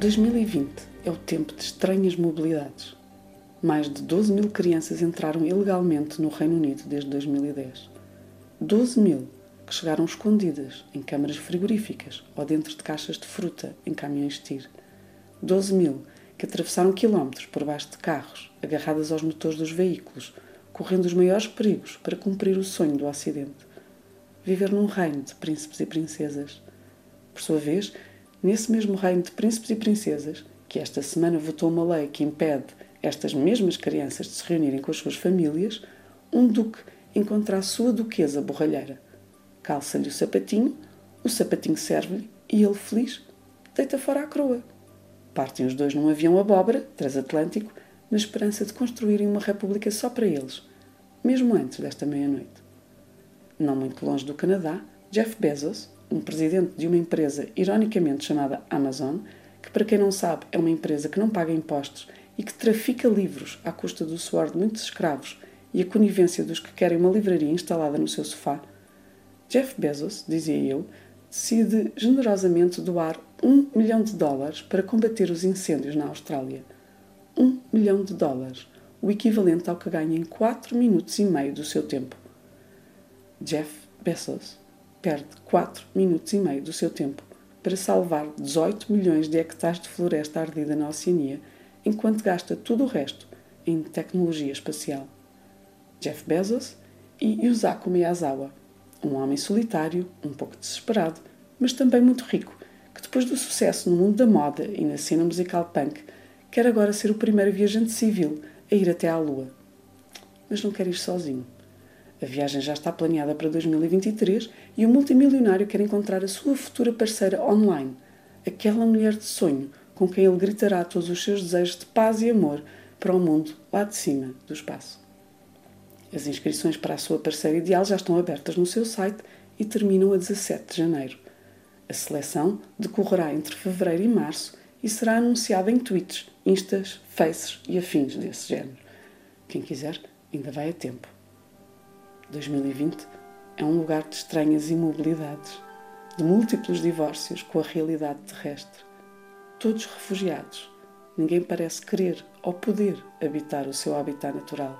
2020 é o tempo de estranhas mobilidades. Mais de 12 mil crianças entraram ilegalmente no Reino Unido desde 2010. 12 mil que chegaram escondidas em câmaras frigoríficas ou dentro de caixas de fruta em caminhões tir. 12 mil que atravessaram quilómetros por baixo de carros, agarradas aos motores dos veículos, correndo os maiores perigos para cumprir o sonho do Ocidente. Viver num reino de príncipes e princesas. Por sua vez, nesse mesmo reino de príncipes e princesas, que esta semana votou uma lei que impede estas mesmas crianças de se reunirem com as suas famílias, um duque encontra a sua duquesa borralheira. Calça-lhe o sapatinho, o sapatinho serve-lhe e ele, feliz, deita fora a coroa. Partem os dois num avião abóbora, transatlântico, na esperança de construírem uma república só para eles, mesmo antes desta meia-noite. Não muito longe do Canadá, Jeff Bezos, um presidente de uma empresa ironicamente chamada Amazon, que para quem não sabe é uma empresa que não paga impostos e que trafica livros à custa do suor de muitos escravos e a conivência dos que querem uma livraria instalada no seu sofá, Jeff Bezos, dizia eu, decide generosamente doar um milhão de dólares para combater os incêndios na Austrália. Um milhão de dólares, o equivalente ao que ganha em 4 minutos e meio do seu tempo. Jeff Bezos perde 4 minutos e meio do seu tempo para salvar 18 milhões de hectares de floresta ardida na Oceania, enquanto gasta tudo o resto em tecnologia espacial. Jeff Bezos e Yusaku Miyazawa, um homem solitário, um pouco desesperado, mas também muito rico, que depois do sucesso no mundo da moda e na cena musical punk, quer agora ser o primeiro viajante civil a ir até à Lua. Mas não quer ir sozinho. A viagem já está planeada para 2023 e o multimilionário quer encontrar a sua futura parceira online, aquela mulher de sonho com quem ele gritará todos os seus desejos de paz e amor para o mundo lá de cima do espaço. As inscrições para a sua parceira ideal já estão abertas no seu site e terminam a 17 de janeiro. A seleção decorrerá entre fevereiro e março e será anunciada em tweets, instas, faces e afins desse género. Quem quiser, ainda vai a tempo. 2020 é um lugar de estranhas imobilidades, de múltiplos divórcios com a realidade terrestre. Todos refugiados. Ninguém parece querer ou poder habitar o seu habitat natural.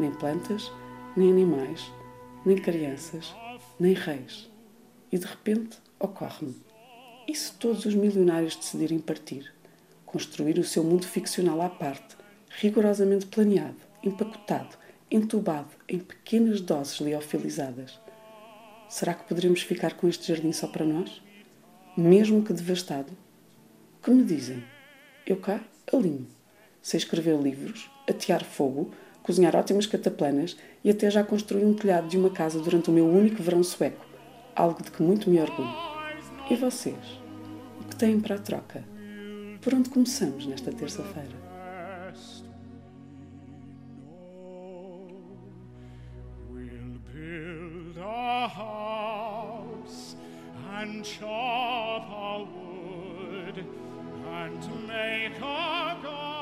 Nem plantas, nem animais, nem crianças, nem reis. E de repente ocorre-me: e se todos os milionários decidirem partir? Construir o seu mundo ficcional à parte, rigorosamente planeado, empacotado, entubado em pequenas doses liofilizadas. Será que poderemos ficar com este jardim só para nós? Mesmo que devastado? O que me dizem? Eu cá alinho. Sei escrever livros, atear fogo, cozinhar ótimas cataplanas e até já construí um telhado de uma casa durante o meu único verão sueco, algo de que muito me orgulho. E vocês? O que têm para a troca? Por onde começamos nesta terça-feira? Chop a wood and make a garden.